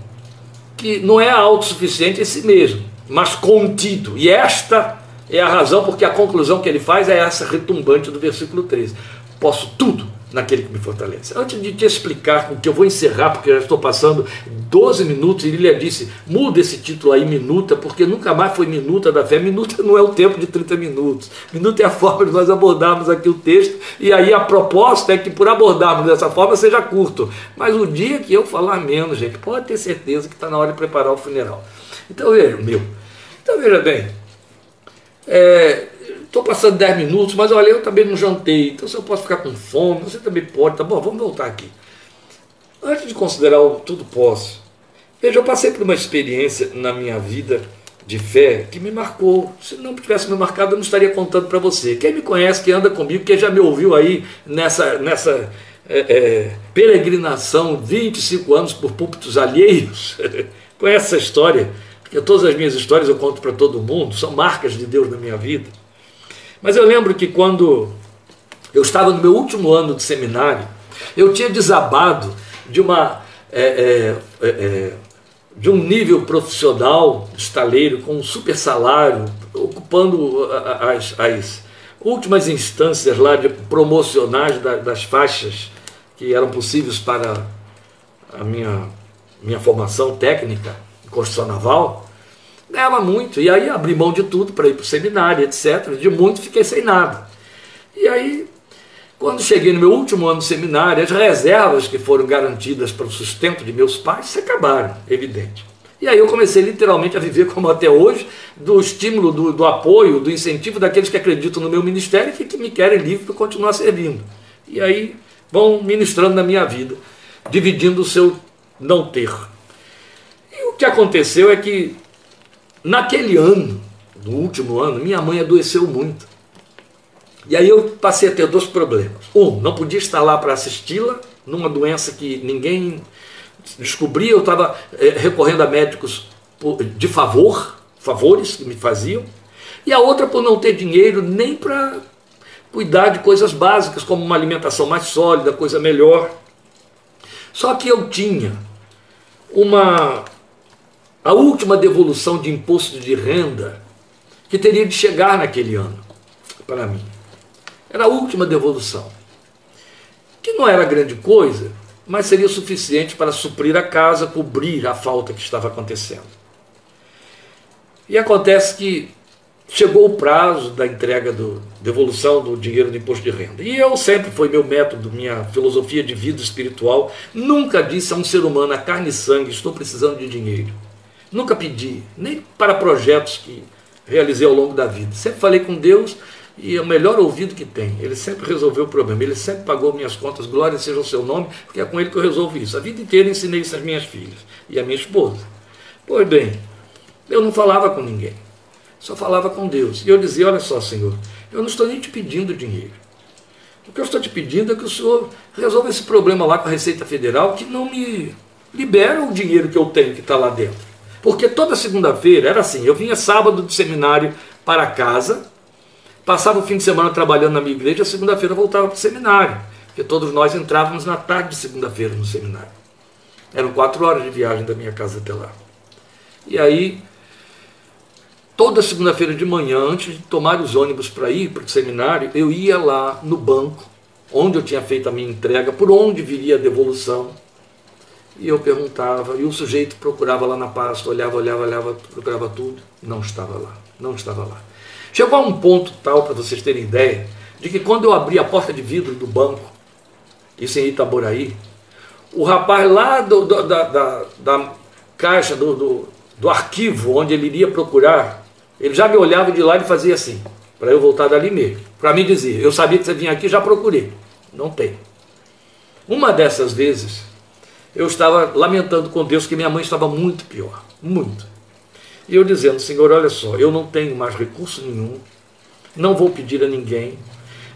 que não é autossuficiente em si mesmo, mas contido. E esta é a razão porque a conclusão que ele faz é essa retumbante do versículo 13. Posso tudo naquele que me fortalece. Antes de te explicar o que eu vou encerrar, porque já estou passando 12 minutos, e Lilia disse: muda esse título aí, minuta, porque nunca mais foi minuta da fé. Minuta não é o tempo de 30 minutos. Minuta é a forma de nós abordarmos aqui o texto, e aí a proposta é que por abordarmos dessa forma seja curto. Mas o dia que eu falar menos, gente, pode ter certeza que está na hora de preparar o funeral. Então veja, meu. Então veja bem. É, estou passando 10 minutos, mas olha, eu também não jantei, então se eu posso ficar com fome, você também pode, tá bom, vamos voltar aqui. Antes de considerar o tudo posso, veja, eu passei por uma experiência na minha vida de fé que me marcou. Se não tivesse me marcado, eu não estaria contando para você. Quem me conhece, quem anda comigo, quem já me ouviu aí nessa, nessa é, é, peregrinação, 25 anos por púlpitos alheios, conhece essa história, porque todas as minhas histórias eu conto para todo mundo, são marcas de Deus na minha vida. Mas eu lembro que quando eu estava no meu último ano de seminário, eu tinha desabado de uma é, é, é, é de um nível profissional estaleiro com um super salário, ocupando as, as últimas instâncias lá de promocionais das faixas que eram possíveis para a minha, minha formação técnica em construção naval ganhava muito. E aí abri mão de tudo para ir para o seminário, etc. De muito fiquei sem nada. E aí, quando cheguei no meu último ano de seminário, as reservas que foram garantidas para o sustento de meus pais se acabaram, evidente. E aí eu comecei literalmente a viver como até hoje, do estímulo, do, do apoio, do incentivo daqueles que acreditam no meu ministério e que me querem livre para continuar servindo. E aí vão ministrando na minha vida, dividindo o seu não ter. E o que aconteceu é que Naquele ano, no último ano, minha mãe adoeceu muito. E aí eu passei a ter dois problemas. Um, não podia estar lá para assisti-la, numa doença que ninguém descobria, eu estava é, recorrendo a médicos de favor, favores que me faziam. E a outra por não ter dinheiro nem para cuidar de coisas básicas, como uma alimentação mais sólida, coisa melhor. Só que eu tinha uma a última devolução de imposto de renda que teria de chegar naquele ano para mim. Era a última devolução. Que não era grande coisa, mas seria suficiente para suprir a casa, cobrir a falta que estava acontecendo. E acontece que chegou o prazo da entrega do devolução do dinheiro do imposto de renda. E eu sempre foi meu método, minha filosofia de vida espiritual, nunca disse a um ser humano a carne e sangue, estou precisando de dinheiro. Nunca pedi, nem para projetos que realizei ao longo da vida. Sempre falei com Deus e é o melhor ouvido que tem. Ele sempre resolveu o problema, ele sempre pagou minhas contas, glória seja o seu nome, porque é com ele que eu resolvo isso. A vida inteira ensinei isso às minhas filhas e à minha esposa. Pois bem, eu não falava com ninguém, só falava com Deus. E eu dizia: Olha só, Senhor, eu não estou nem te pedindo dinheiro. O que eu estou te pedindo é que o Senhor resolva esse problema lá com a Receita Federal, que não me libera o dinheiro que eu tenho que está lá dentro. Porque toda segunda-feira era assim: eu vinha sábado do seminário para casa, passava o fim de semana trabalhando na minha igreja, segunda-feira voltava para o seminário, porque todos nós entrávamos na tarde de segunda-feira no seminário. Eram quatro horas de viagem da minha casa até lá. E aí, toda segunda-feira de manhã, antes de tomar os ônibus para ir para o seminário, eu ia lá no banco, onde eu tinha feito a minha entrega, por onde viria a devolução e eu perguntava, e o sujeito procurava lá na pasta, olhava, olhava, olhava, procurava tudo, não estava lá, não estava lá. Chegou a um ponto tal, para vocês terem ideia, de que quando eu abri a porta de vidro do banco, isso em Itaboraí, o rapaz lá do, do, da, da, da, caixa, do, do, do arquivo onde ele iria procurar, ele já me olhava de lá e fazia assim, para eu voltar dali mesmo. Para mim dizer, eu sabia que você vinha aqui, já procurei. Não tem. Uma dessas vezes, eu estava lamentando com Deus que minha mãe estava muito pior, muito. E eu dizendo, Senhor, olha só, eu não tenho mais recurso nenhum, não vou pedir a ninguém,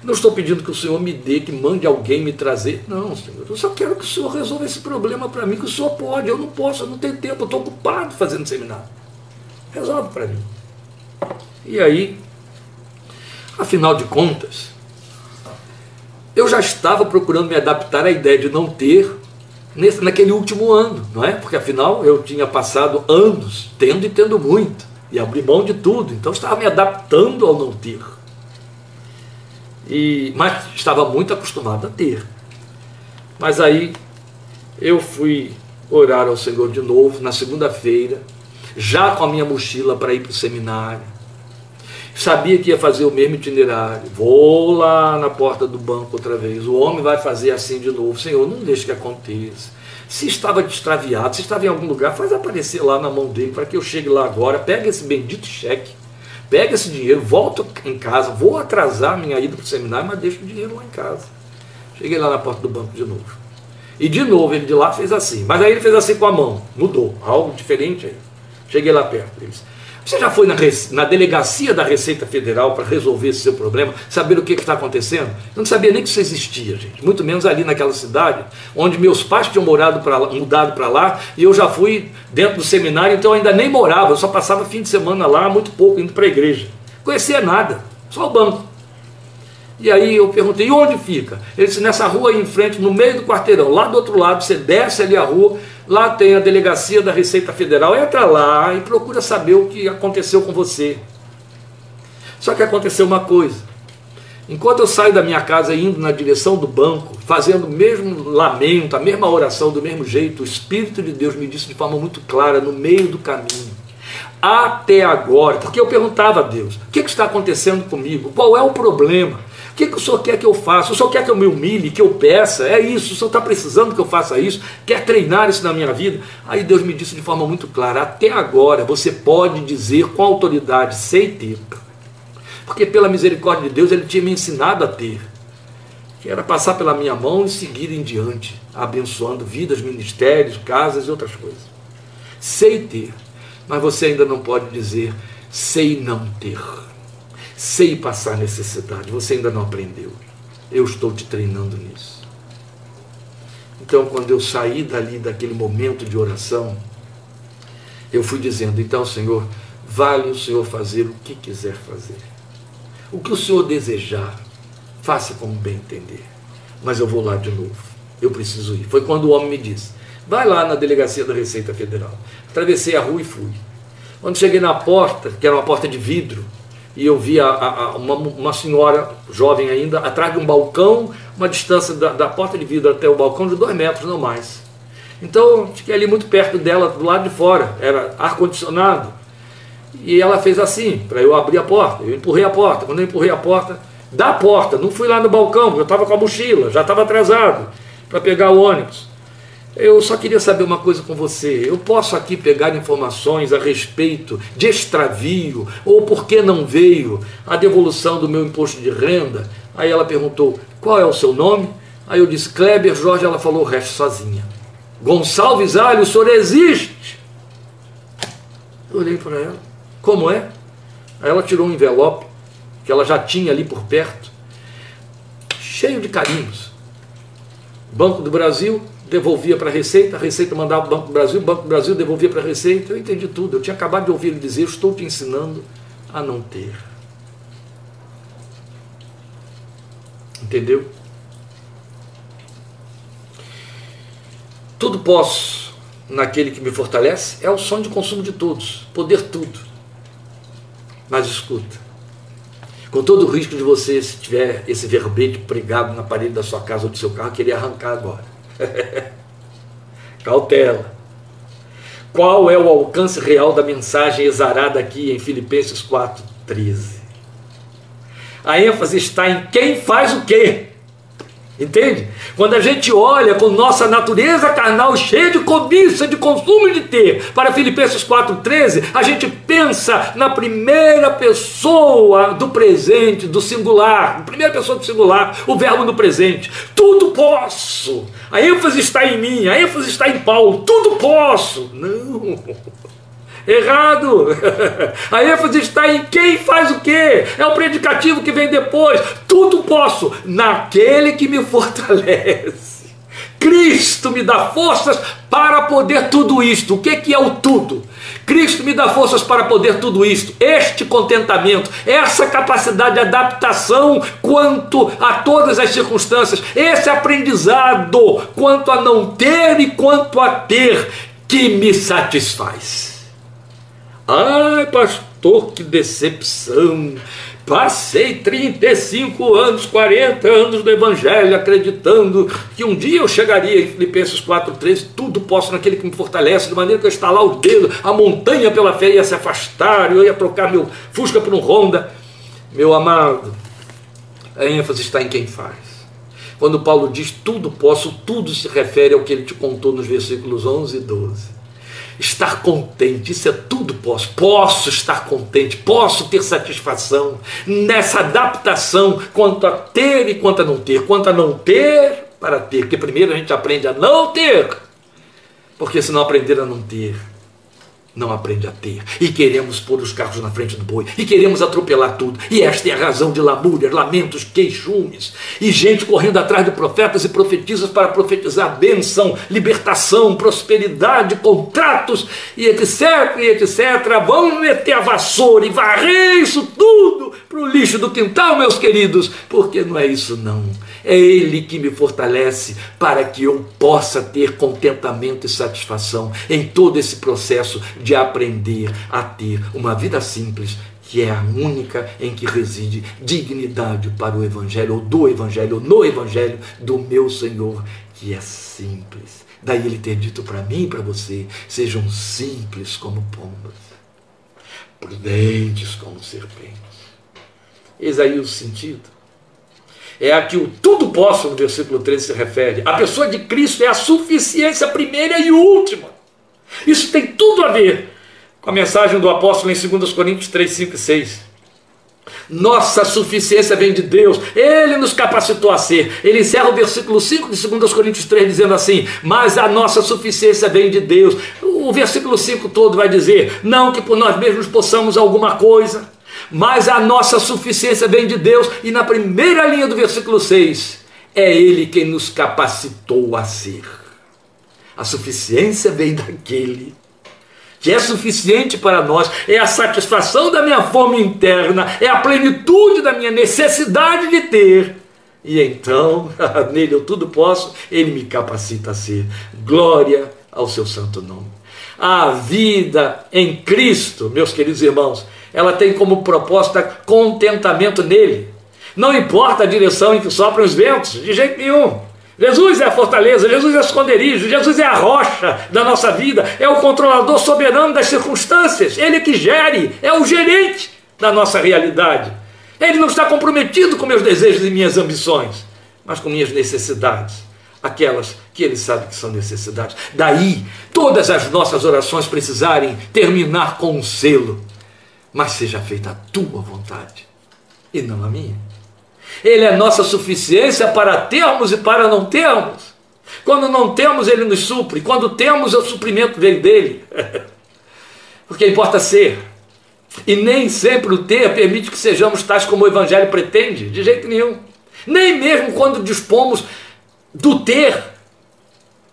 não estou pedindo que o Senhor me dê, que mande alguém me trazer. Não, Senhor, eu só quero que o Senhor resolva esse problema para mim, que o Senhor pode, eu não posso, eu não tenho tempo, eu estou ocupado fazendo seminário. Resolve para mim. E aí, afinal de contas, eu já estava procurando me adaptar à ideia de não ter nesse, naquele último ano, não é? Porque afinal eu tinha passado anos tendo e tendo muito, e abri mão de tudo, então estava me adaptando ao não ter. E, mas estava muito acostumado a ter. Mas aí eu fui orar ao Senhor de novo na segunda-feira, já com a minha mochila para ir para o seminário. Sabia que ia fazer o mesmo itinerário. Vou lá na porta do banco outra vez. O homem vai fazer assim de novo. Senhor, não deixe que aconteça. Se estava extraviado, se estava em algum lugar, faz aparecer lá na mão dele para que eu chegue lá agora. Pega esse bendito cheque. Pega esse dinheiro, volto em casa. Vou atrasar minha ida para o seminário, mas deixo o dinheiro lá em casa. Cheguei lá na porta do banco de novo. E de novo ele de lá fez assim. Mas aí ele fez assim com a mão. Mudou. Algo diferente aí. Cheguei lá perto. Ele disse, você já foi na, na delegacia da Receita Federal para resolver esse seu problema, saber o que está acontecendo? Eu não sabia nem que isso existia, gente. Muito menos ali naquela cidade, onde meus pais tinham morado pra, mudado para lá, e eu já fui dentro do seminário, então eu ainda nem morava, eu só passava fim de semana lá, muito pouco, indo para a igreja. Conhecia nada, só o banco. E aí eu perguntei, e onde fica? Ele disse, nessa rua aí em frente, no meio do quarteirão, lá do outro lado, você desce ali a rua, lá tem a delegacia da Receita Federal, entra lá e procura saber o que aconteceu com você. Só que aconteceu uma coisa. Enquanto eu saio da minha casa indo na direção do banco, fazendo o mesmo lamento, a mesma oração do mesmo jeito, o Espírito de Deus me disse de forma muito clara, no meio do caminho, até agora, porque eu perguntava a Deus: o que, que está acontecendo comigo? Qual é o problema? O que, que o senhor quer que eu faça? O senhor quer que eu me humilhe, que eu peça? É isso, o senhor está precisando que eu faça isso? Quer treinar isso na minha vida? Aí Deus me disse de forma muito clara: até agora você pode dizer com autoridade, sei ter. Porque pela misericórdia de Deus ele tinha me ensinado a ter. Que era passar pela minha mão e seguir em diante, abençoando vidas, ministérios, casas e outras coisas. Sei ter, mas você ainda não pode dizer sei não ter sei passar necessidade, você ainda não aprendeu. Eu estou te treinando nisso. Então, quando eu saí dali, daquele momento de oração, eu fui dizendo: então, Senhor, vale o Senhor fazer o que quiser fazer. O que o Senhor desejar, faça como bem entender. Mas eu vou lá de novo. Eu preciso ir. Foi quando o homem me disse: vai lá na delegacia da Receita Federal. Atravessei a rua e fui. Quando cheguei na porta, que era uma porta de vidro, e eu vi a, a, uma, uma, senhora jovem ainda atrás de um balcão, uma distância da, da, porta de vidro até o balcão de dois metros, não mais. Então fiquei ali muito perto dela, do lado de fora, era ar-condicionado. E ela fez assim, para eu abrir a porta. Eu empurrei a porta. Quando eu empurrei a porta, da porta, não fui lá no balcão, eu estava com a mochila, já estava atrasado para pegar o ônibus. Eu só queria saber uma coisa com você. Eu posso aqui pegar informações a respeito de extravio ou por que não veio a devolução do meu imposto de renda? Aí ela perguntou: qual é o seu nome? Aí eu disse: Kleber Jorge. Ela falou o resto sozinha. Gonçalves Alho, o senhor existe? Eu olhei para ela: como é? Aí ela tirou um envelope que ela já tinha ali por perto, cheio de carinhos. Banco do Brasil, devolvia para a Receita, a Receita mandava para o Banco do Brasil, o Banco do Brasil devolvia para a Receita. Eu entendi tudo. Eu tinha acabado de ouvir ele dizer: Estou te ensinando a não ter. Entendeu? Tudo posso naquele que me fortalece é o sonho de consumo de todos, poder tudo. Mas escuta, com todo o risco de você, se tiver esse verbete pregado na parede da sua casa ou do seu carro, querer arrancar agora. Cautela. Qual é o alcance real da mensagem exarada aqui em Filipenses 4,13? A ênfase está em quem faz o quê? Entende? Quando a gente olha com nossa natureza carnal cheia de cobiça, de consumo de ter, para Filipenses 4,13, a gente pensa na primeira pessoa do presente, do singular, primeira pessoa do singular, o verbo no presente. Tudo posso. A ênfase está em mim, a ênfase está em Paulo. Tudo posso. Não. Errado! A ênfase está em quem faz o quê? É o predicativo que vem depois. Tudo posso naquele que me fortalece. Cristo me dá forças para poder tudo isto. O que, que é o tudo? Cristo me dá forças para poder tudo isto. Este contentamento, essa capacidade de adaptação quanto a todas as circunstâncias, esse aprendizado quanto a não ter e quanto a ter que me satisfaz. Ai, pastor, que decepção! Passei 35 anos, 40 anos do Evangelho, acreditando que um dia eu chegaria em Filipenses 4,13, tudo posso naquele que me fortalece, de maneira que eu estalar o dedo, a montanha pela fé ia se afastar, eu ia trocar meu Fusca por um Honda. Meu amado, a ênfase está em quem faz. Quando Paulo diz tudo posso, tudo se refere ao que ele te contou nos versículos 11 e 12 estar contente, isso é tudo posso. Posso estar contente, posso ter satisfação nessa adaptação quanto a ter e quanto a não ter, quanto a não ter para ter, porque primeiro a gente aprende a não ter, porque se não aprender a não ter, não aprende a ter. E queremos pôr os carros na frente do boi. E queremos atropelar tudo. E esta é a razão de lamúrias, lamentos, queixumes. E gente correndo atrás de profetas e profetisas para profetizar bênção, libertação, prosperidade, contratos e etc, e etc. Vamos meter a vassoura e varrer isso tudo para o lixo do quintal, meus queridos. Porque não é isso não. É Ele que me fortalece para que eu possa ter contentamento e satisfação em todo esse processo de aprender a ter uma vida simples, que é a única em que reside dignidade para o Evangelho, ou do Evangelho, ou no Evangelho do meu Senhor, que é simples. Daí ele ter dito para mim e para você: sejam simples como pombas, prudentes como serpentes. Eis aí o sentido é a que o tudo posso no versículo 13 se refere. A pessoa de Cristo é a suficiência primeira e última. Isso tem tudo a ver com a mensagem do apóstolo em 2 Coríntios 3, 5 e 6. Nossa suficiência vem de Deus, Ele nos capacitou a ser. Ele encerra o versículo 5 de 2 Coríntios 3 dizendo assim: Mas a nossa suficiência vem de Deus. O versículo 5 todo vai dizer: Não que por nós mesmos possamos alguma coisa, mas a nossa suficiência vem de Deus, e na primeira linha do versículo 6, é Ele quem nos capacitou a ser. A suficiência vem daquele que é suficiente para nós, é a satisfação da minha fome interna, é a plenitude da minha necessidade de ter. E então, nele eu tudo posso, ele me capacita a ser. Glória ao seu santo nome. A vida em Cristo, meus queridos irmãos, ela tem como proposta contentamento nele. Não importa a direção em que sopram os ventos, de jeito nenhum. Jesus é a fortaleza, Jesus é o esconderijo, Jesus é a rocha da nossa vida, é o controlador soberano das circunstâncias, ele que gere, é o gerente da nossa realidade. Ele não está comprometido com meus desejos e minhas ambições, mas com minhas necessidades, aquelas que ele sabe que são necessidades. Daí, todas as nossas orações precisarem terminar com um selo mas seja feita a tua vontade e não a minha. Ele é nossa suficiência para termos e para não termos. Quando não temos, ele nos supre. Quando temos, o suprimento vem dele. Porque importa ser. E nem sempre o ter permite que sejamos tais como o Evangelho pretende, de jeito nenhum. Nem mesmo quando dispomos do ter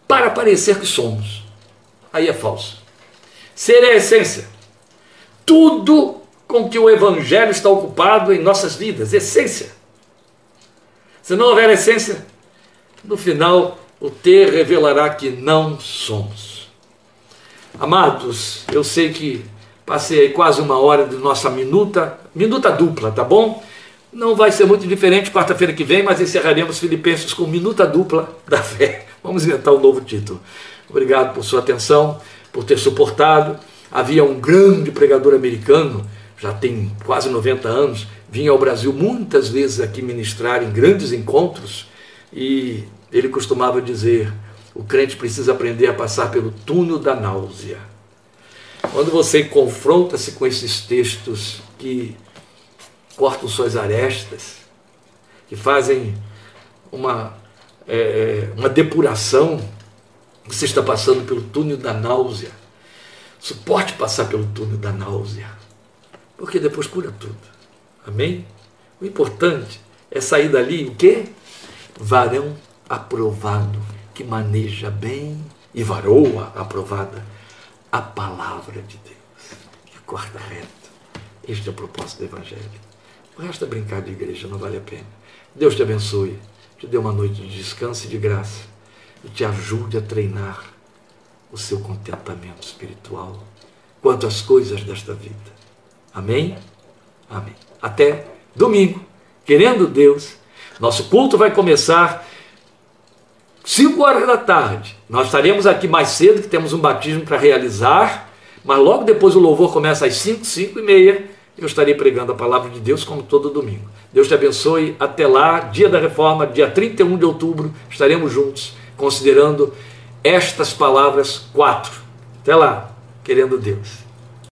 para parecer que somos. Aí é falso. Ser é a essência tudo com que o Evangelho está ocupado em nossas vidas, essência. Se não houver essência, no final o ter revelará que não somos. Amados, eu sei que passei quase uma hora de nossa minuta, minuta dupla, tá bom? Não vai ser muito diferente quarta-feira que vem, mas encerraremos Filipenses com minuta dupla da fé. Vamos inventar um novo título. Obrigado por sua atenção, por ter suportado. Havia um grande pregador americano, já tem quase 90 anos, vinha ao Brasil muitas vezes aqui ministrar em grandes encontros E ele costumava dizer: o crente precisa aprender a passar pelo túnel da náusea. Quando você confronta-se com esses textos que cortam suas arestas, que fazem uma, é, é, uma depuração, você está passando pelo túnel da náusea. Suporte passar pelo túnel da náusea, porque depois cura tudo. Amém? O importante é sair dali o quê? Varão aprovado, que maneja bem, e varoa aprovada, a palavra de Deus, que corta reto. Este é o propósito do Evangelho. O resto é brincar de igreja, não vale a pena. Deus te abençoe, te dê uma noite de descanso e de graça, e te ajude a treinar o seu contentamento espiritual quanto às coisas desta vida. Amém? Amém. Até domingo, querendo Deus. Nosso culto vai começar 5 horas da tarde. Nós estaremos aqui mais cedo, que temos um batismo para realizar, mas logo depois o louvor começa às 5, 5 e meia. Eu estarei pregando a palavra de Deus como todo domingo. Deus te abençoe. Até lá, dia da reforma, dia 31 de outubro, estaremos juntos, considerando estas palavras quatro. Até lá, querendo Deus.